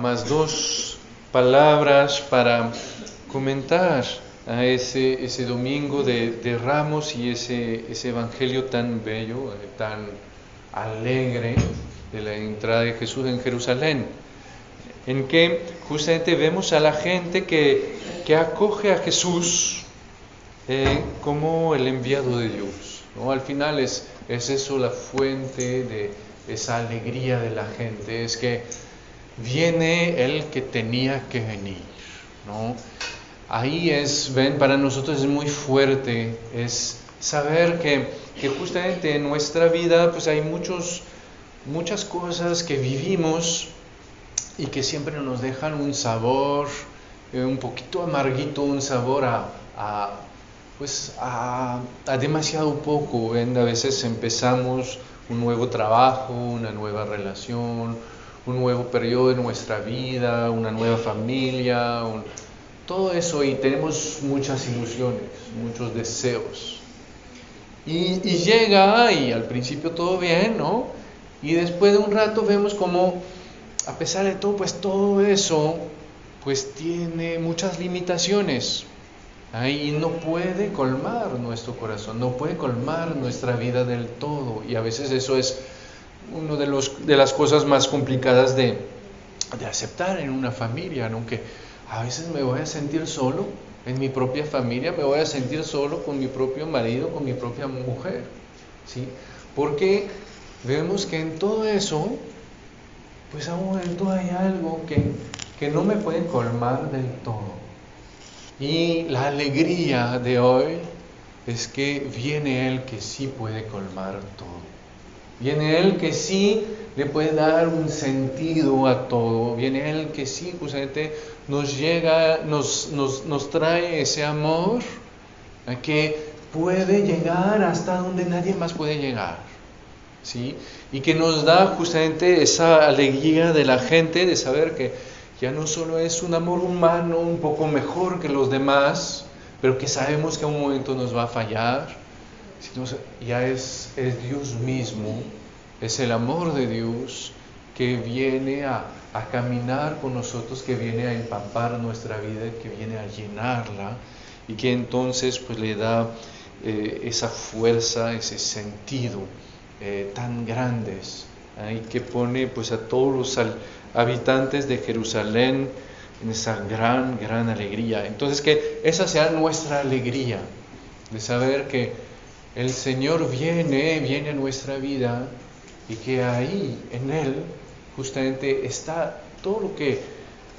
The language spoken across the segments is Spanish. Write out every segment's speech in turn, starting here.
más dos palabras para comentar a ese, ese domingo de, Ramos y ese, ese evangelio tan bello, eh, tan alegre de la entrada de Jesús en Jerusalén, en que justamente vemos a la gente que, que acoge a Jesús eh, como el enviado de Dios. Al final es, es eso la fuente de esa alegría de la gente, es que viene el que tenía que venir, ¿no? Ahí es, ven, para nosotros es muy fuerte, es saber que, que justamente en nuestra vida pues hay muchos, muchas cosas que vivimos y que siempre nos dejan un sabor eh, un poquito amarguito, un sabor a, a pues a, a, demasiado poco. ¿ven? A veces empezamos un nuevo trabajo, una nueva relación, un nuevo periodo de nuestra vida, una nueva familia, todo eso y tenemos muchas ilusiones, muchos deseos. Y, llega y al principio todo bien, ¿no? Y después de un rato vemos como, a pesar de todo, pues todo eso, pues tiene muchas limitaciones. Y no puede colmar nuestro corazón, no puede colmar nuestra vida del todo. Y a veces eso es una de, los, de las cosas más complicadas de, de aceptar en una familia, aunque a veces me voy a sentir solo en mi propia familia, me voy a sentir solo con mi propio marido, con mi propia mujer, ¿sí? Porque vemos que en todo eso, pues aún hay algo que, que no me puede colmar del todo. Y la alegría de hoy es que viene Él que sí puede colmar todo. Viene Él que sí le puede dar un sentido a todo. Viene Él que sí justamente nos llega, nos, nos, nos trae ese amor que puede llegar hasta donde nadie más puede llegar. ¿sí? Y que nos da justamente esa alegría de la gente de saber que ya no solo es un amor humano un poco mejor que los demás, pero que sabemos que a un momento nos va a fallar sino ya es, es Dios mismo, es el amor de Dios que viene a, a, caminar con nosotros, que viene a empapar nuestra vida, que viene a llenarla y que entonces pues le da eh, esa fuerza, ese sentido eh, tan grandes y que pone pues a todos los habitantes de Jerusalén en esa gran, gran alegría. Entonces que esa sea nuestra alegría de saber que el Señor viene, viene a nuestra vida y que ahí, en Él, justamente está todo lo que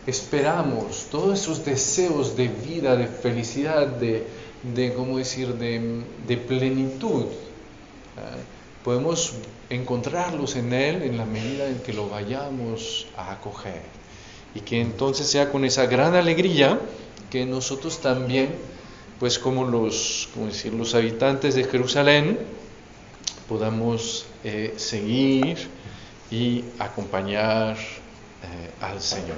esperamos, todos esos deseos de vida, de felicidad, de, de ¿cómo decir?, de, plenitud. Ah, podemos encontrarlos en Él en la medida en que lo vayamos a acoger. Y que entonces sea con esa gran alegría que nosotros también pues como los, decir, los habitantes de Jerusalén podamos eh, seguir y acompañar eh, al Señor.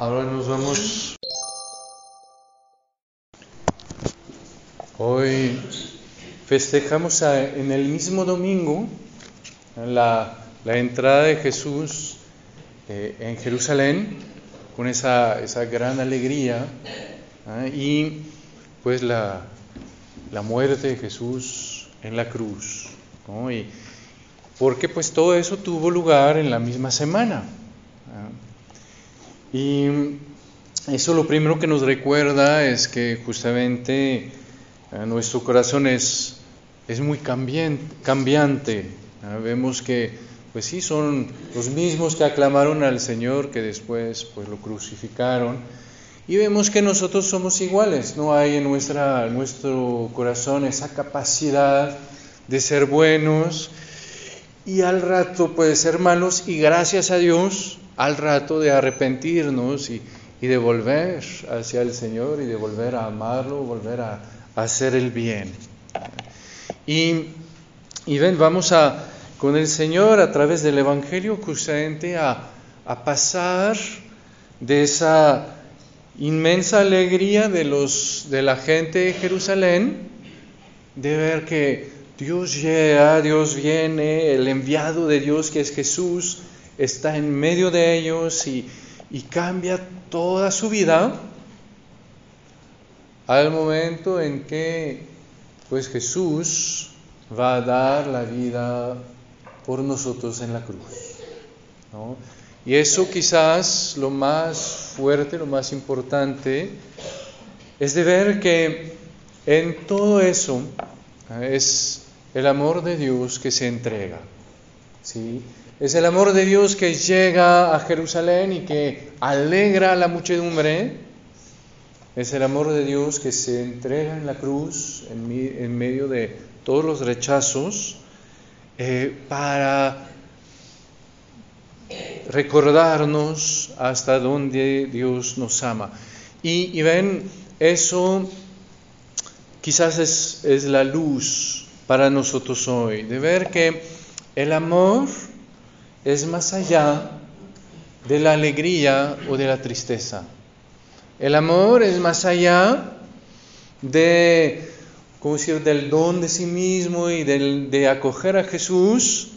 Ahora nos vamos. Hoy festejamos en el mismo domingo la, entrada de Jesús eh, en Jerusalén con esa, esa gran alegría ¿ah? y pues la, muerte de Jesús en la cruz. Y porque pues todo eso tuvo lugar en la misma semana. Y eso lo primero que nos recuerda es que justamente Eh, nuestro corazón es, es muy cambiante. Vemos que, pues sí, son los mismos que aclamaron al Señor, que después pues lo crucificaron. Y vemos que nosotros somos iguales, no hay en nuestra, nuestro corazón esa capacidad de ser buenos y al rato puede ser malos y gracias a Dios al rato de arrepentirnos y, de volver hacia el Señor y de volver a amarlo, volver a, hacer el bien. Y, y, ven, vamos a con el Señor a través del Evangelio justamente a, a pasar de esa inmensa alegría de, los, de la gente de Jerusalén, de ver que Dios llega, Dios viene, el enviado de Dios que es Jesús está en medio de ellos y, y cambia toda su vida al momento en que pues Jesús va a dar la vida por nosotros en la cruz. Y eso quizás lo más fuerte, lo más importante, es de ver que en todo eso es el amor de Dios que se entrega. ¿sí? Es el amor de Dios que llega a Jerusalén y que alegra a la muchedumbre. Es el amor de Dios que se entrega en la cruz en, medio de todos los rechazos eh, para recordarnos hasta dónde Dios nos ama. Y, ven, eso quizás es, es la luz para nosotros hoy, de ver que el amor es más allá de la alegría o de la tristeza. El amor es más allá de, ¿cómo decir?, del don de sí mismo y del, de acoger a Jesús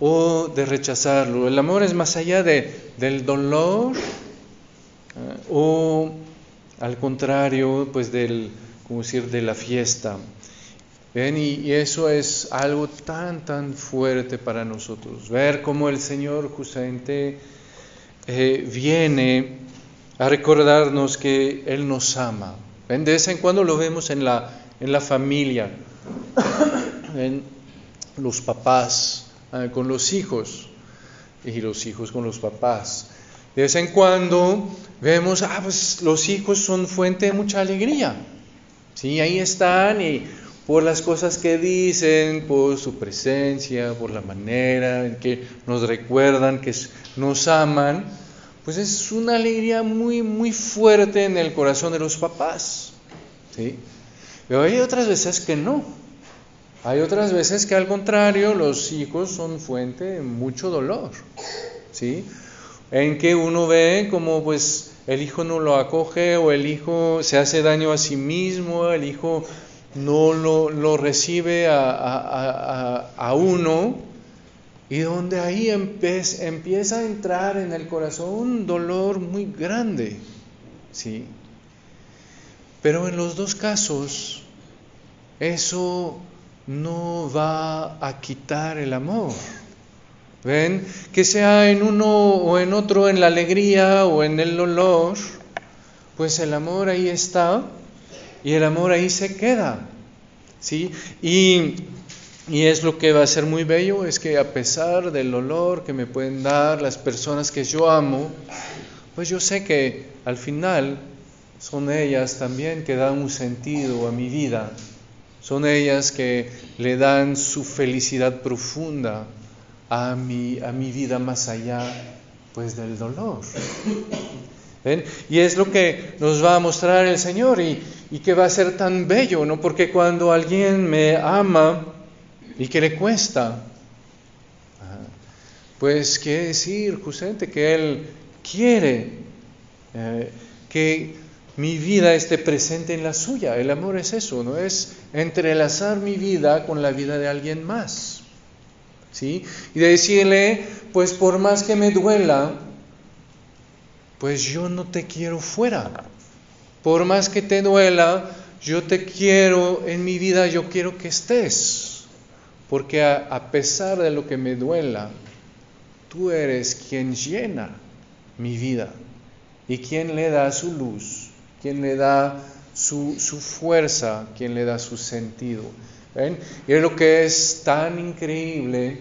o de rechazarlo. El amor es más allá de, del dolor eh, o al contrario, pues del, ¿cómo decir?, de la fiesta. Y, eso es algo tan, tan fuerte para nosotros. Ver cómo el Señor justamente eh, viene a recordarnos que Él nos ama. ¿Ven? De vez en cuando lo vemos en la, en la familia, en los papás ah, con los hijos y los hijos con los papás. De vez en cuando vemos, ah, pues los hijos son fuente de mucha alegría. Sí, ahí están y por las cosas que dicen, por su presencia, por la manera en que nos recuerdan que nos aman, pues es una alegría muy, muy fuerte en el corazón de los papás. ¿sí? Pero hay otras veces que no. Hay otras veces que al contrario, los hijos son fuente de mucho dolor. ¿sí? En que uno ve como pues el hijo no lo acoge o el hijo se hace daño a sí mismo, el hijo no lo, recibe a, uno y donde ahí empieza a entrar en el corazón un dolor muy grande, ¿sí? Pero en los dos casos, eso no va a quitar el amor. ¿Ven? Que sea en uno o en otro, en la alegría o en el dolor, pues el amor ahí está y el amor ahí se queda. ¿sí? Y, y es lo que va a ser muy bello, es que a pesar del olor que me pueden dar las personas que yo amo, pues yo sé que al final son ellas también que dan un sentido a mi vida, son ellas que le dan su felicidad profunda a mi, a mi vida más allá pues del dolor. Y es lo que nos va a mostrar el Señor y, que va a ser tan bello, ¿no? Porque cuando alguien me ama y que le cuesta, pues quiere decir justamente que Él quiere eh, que mi vida esté presente en la suya. El amor es eso, ¿no? Es entrelazar mi vida con la vida de alguien más. ¿Sí? Y decirle, pues por más que me duela, pues yo no te quiero fuera. Por más que te duela, yo te quiero en mi vida, yo quiero que estés. Porque a, pesar de lo que me duela, tú eres quien llena mi vida y quien le da su luz, quien le da su, fuerza quien le da su sentido. Y es lo que es tan increíble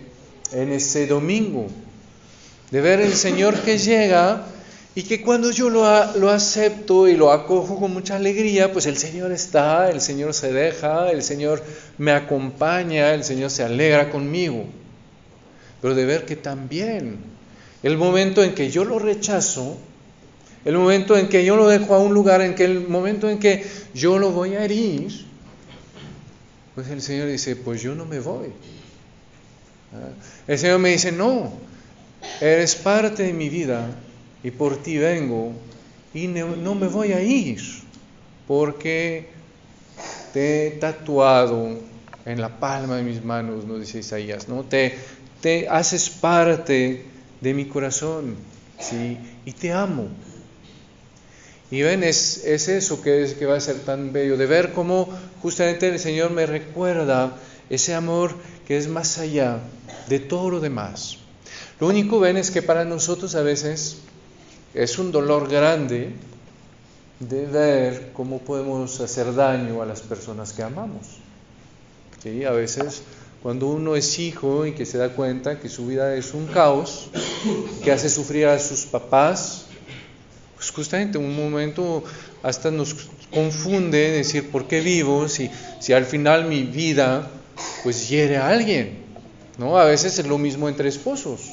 en ese domingo, de ver el Señor que llega y que cuando yo lo, acepto y lo acojo con mucha alegría, pues el Señor está, el Señor se deja, el Señor me acompaña, el Señor se alegra conmigo. Pero de ver que también el momento en que yo lo rechazo, el momento en que yo lo dejo a un lugar, en que el momento en que yo lo voy a herir, pues el Señor dice, pues yo no me voy. Ah, el Señor me dice, no, eres parte de mi vida y por ti vengo y no me voy a ir porque te he tatuado en la palma de mis manos, nos dice Isaías, ¿no? Te, te haces parte de mi corazón, ¿sí? Y te amo. Y ven, es, eso que, es, que va a ser tan bello, de ver cómo justamente el Señor me recuerda ese amor que es más allá de todo lo demás. Lo único, ven, es que para nosotros a veces es un dolor grande de ver cómo podemos hacer daño a las personas que amamos. ¿Sí? A veces cuando uno es hijo y que se da cuenta que su vida es un caos, que hace sufrir a sus papás, pues justamente un momento hasta nos confunde decir por qué vivo si, si al final mi vida pues hiere a alguien. ¿no? A veces es lo mismo entre esposos.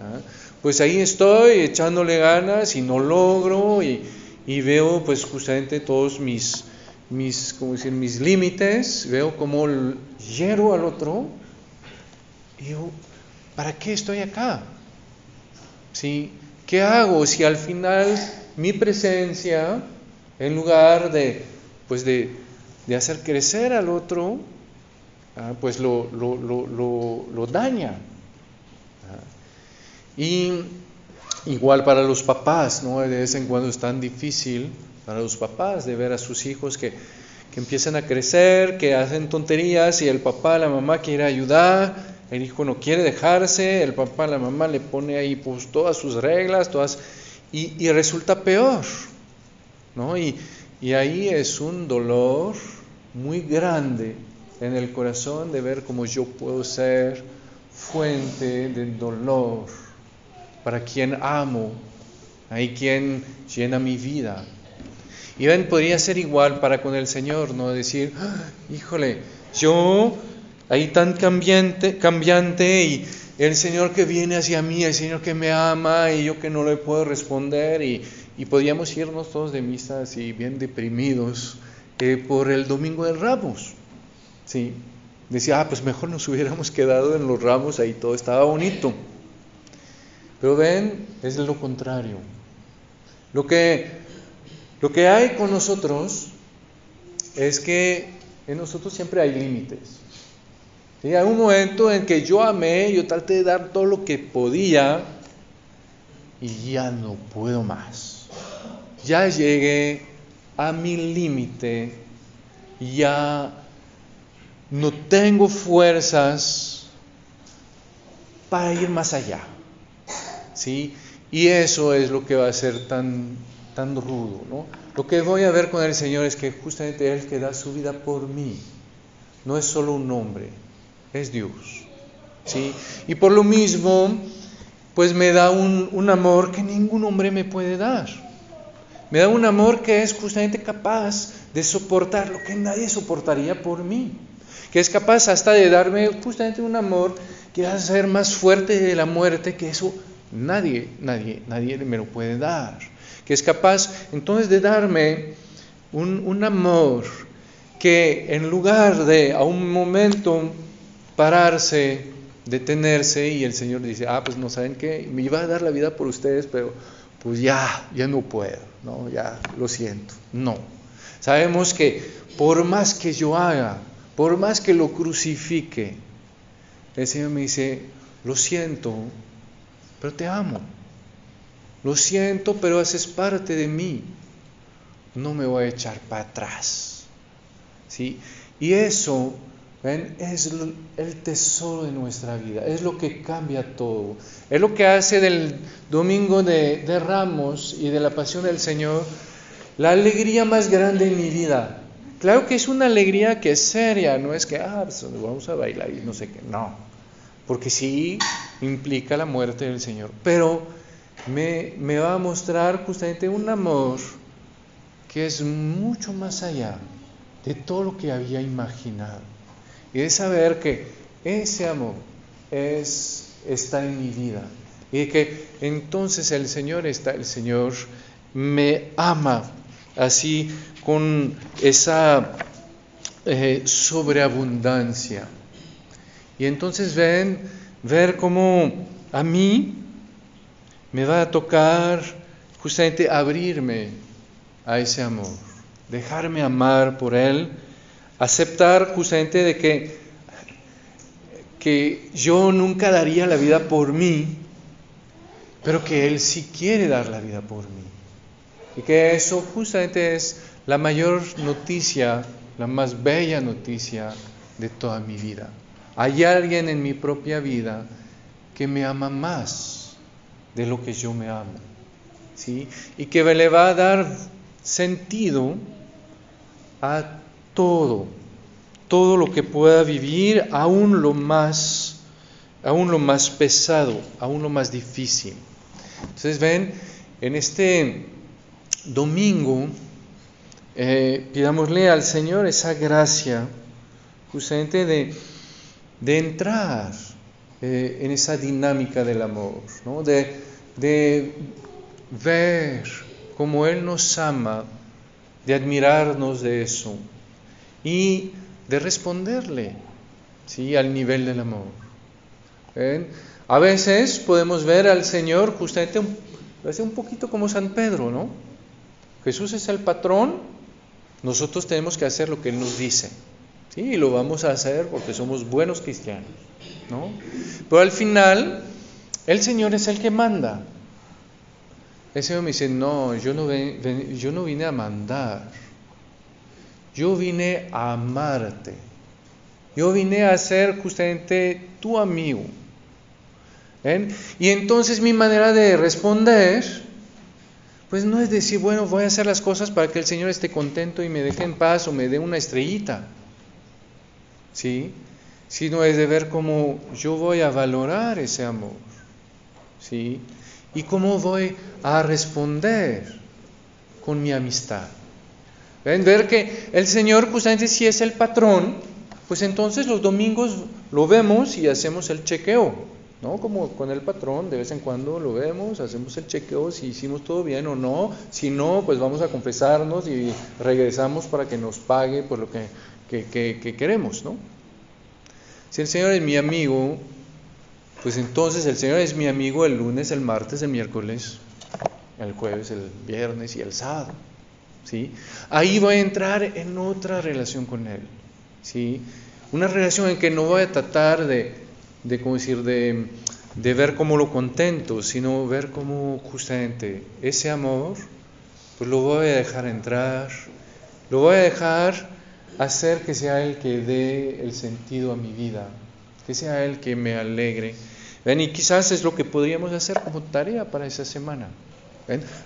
¿ah? Pues ahí estoy echándole ganas y no logro y, veo pues justamente todos mis, mis, como decir, mis límites, veo cómo hiero al otro y digo, ¿para qué estoy acá? ¿Sí? ¿Qué hago si al final mi presencia, en lugar de, pues de, de hacer crecer al otro, ah, pues lo, lo, lo, lo daña? Y igual para los papás, ¿no? De vez en cuando es tan difícil para los papás de ver a sus hijos que, que empiezan a crecer, que hacen tonterías y el papá, la mamá quiere ayudar el hijo no quiere dejarse, el papá, la mamá le pone ahí pues todas sus reglas, todas, y, resulta peor, ¿no? Y, y ahí es un dolor muy grande en el corazón de ver cómo yo puedo ser fuente de dolor para quien amo, hay quien llena mi vida. Y ven, podría ser igual para con el Señor, ¿no? Decir, ah, híjole, yo ahí tan cambiante, cambiante y el Señor que viene hacia mí, el Señor que me ama y yo que no le puedo responder y, y podíamos irnos todos de misa así bien deprimidos eh, por el Domingo de Ramos. Sí, decía, ah, pues mejor nos hubiéramos quedado en los ramos, ahí todo estaba bonito. Pero ven, es lo contrario. Lo que, lo que hay con nosotros es que en nosotros siempre hay límites. Hay un momento en que yo amé, yo traté de dar todo lo que podía y ya no puedo más. Ya llegué a mi límite, ya no tengo fuerzas para ir más allá. ¿Sí? Y eso es lo que va a ser tan, tan rudo. ¿no? Lo que voy a ver con el Señor es que justamente Él que da su vida por mí, no es solo un nombre, es Dios. ¿sí? Y por lo mismo, pues me da un, amor que ningún hombre me puede dar. Me da un amor que es justamente capaz de soportar lo que nadie soportaría por mí. Que es capaz hasta de darme justamente un amor que va a ser más fuerte de la muerte, que eso nadie, nadie, nadie me lo puede dar. Que es capaz entonces de darme un, un amor que en lugar de a un momento pararse, detenerse y el Señor dice, ah, pues no saben qué, me iba a dar la vida por ustedes, pero pues ya, ya no puedo, no, ya lo siento, no. Sabemos que por más que yo haga, por más que lo crucifique, el Señor me dice, lo siento, pero te amo. Lo siento, pero haces parte de mí. No me voy a echar para atrás. ¿Sí? Y eso ¿Ven? Es el tesoro de nuestra vida, es lo que cambia todo. Es lo que hace del domingo de, Ramos y de la pasión del Señor la alegría más grande en mi vida. Claro que es una alegría que es seria, no es que, ah, pues, vamos a bailar y no sé qué, no, porque sí implica la muerte del Señor, pero me, me va a mostrar justamente un amor que es mucho más allá de todo lo que había imaginado. Y de saber que ese amor es, está en mi vida. Y que entonces el Señor está, el Señor me ama así con esa eh, sobreabundancia. Y entonces ven, ver cómo a mí me va a tocar justamente abrirme a ese amor, dejarme amar por Él, aceptar justamente de que, que yo nunca daría la vida por mí, pero que Él sí quiere dar la vida por mí. Y que eso justamente es la mayor noticia, la más bella noticia de toda mi vida. Hay alguien en mi propia vida que me ama más de lo que yo me amo. ¿sí? Y que le va a dar sentido a todo, todo lo que pueda vivir, aún lo más, aún lo más pesado, aún lo más difícil. Entonces ven, en este domingo, eh, pidámosle al Señor esa gracia justamente de, de entrar eh, en esa dinámica del amor, ¿no? de, de ver cómo Él nos ama, de admirarnos de eso y de responderle ¿sí? al nivel del amor. A veces podemos ver al Señor justamente un, un poquito como San Pedro, ¿no? Jesús es el patrón, nosotros tenemos que hacer lo que Él nos dice. ¿Sí? Lo vamos a hacer porque somos buenos cristianos. ¿no? Pero al final, el Señor es el que manda. El Señor me dice, no, yo no, vine a mandar. Yo vine a amarte. Yo vine a ser justamente tu amigo. Y entonces mi manera de responder pues no es decir, bueno, voy a hacer las cosas para que el Señor esté contento y me deje en paz o me dé una estrellita. ¿Sí? Sino es de ver cómo yo voy a valorar ese amor. ¿Sí? Y cómo voy a responder con mi amistad. ¿Ven? Ver que el Señor justamente si es el patrón, pues entonces los domingos lo vemos y hacemos el chequeo. ¿No? Como con el patrón, de vez en cuando lo vemos, hacemos el chequeo si hicimos todo bien o no. Si no, pues vamos a confesarnos y regresamos para que nos pague por lo que, que, queremos, ¿no? Si el Señor es mi amigo, pues entonces el Señor es mi amigo el lunes, el martes, el miércoles, el jueves, el viernes y el sábado. ¿sí? Ahí voy a entrar en otra relación con Él. ¿sí? Una relación en que no voy a tratar de de, ¿cómo decir? De, de ver cómo lo contento, sino ver cómo justamente ese amor, pues lo voy a dejar entrar, lo voy a dejar hacer que sea Él que dé el sentido a mi vida, que sea Él que me alegre. ¿Ven? Y quizás es lo que podríamos hacer como tarea para esa semana.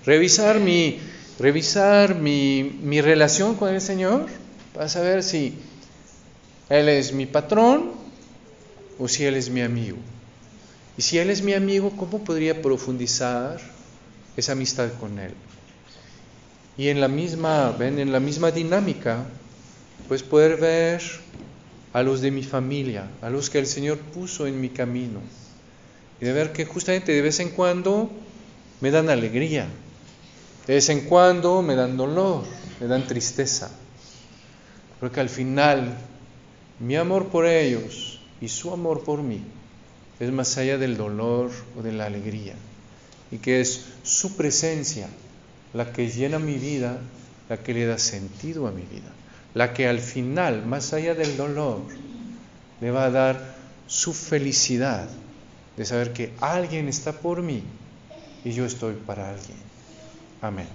Revisar, mi, revisar mi, mi relación con el Señor para saber si Él es mi patrón o si Él es mi amigo. Y si Él es mi amigo, ¿cómo podría profundizar esa amistad con Él? Y en la misma, ven, en la misma dinámica, pues poder ver a los de mi familia, a los que el Señor puso en mi camino. Y de ver que justamente de vez en cuando me dan alegría, de vez en cuando me dan dolor, me dan tristeza. Porque al final mi amor por ellos y su amor por mí es más allá del dolor o de la alegría y que es su presencia la que llena mi vida, la que le da sentido a mi vida, la que al final, más allá del dolor, le va a dar su felicidad de saber que alguien está por mí y yo estoy para alguien. Amén.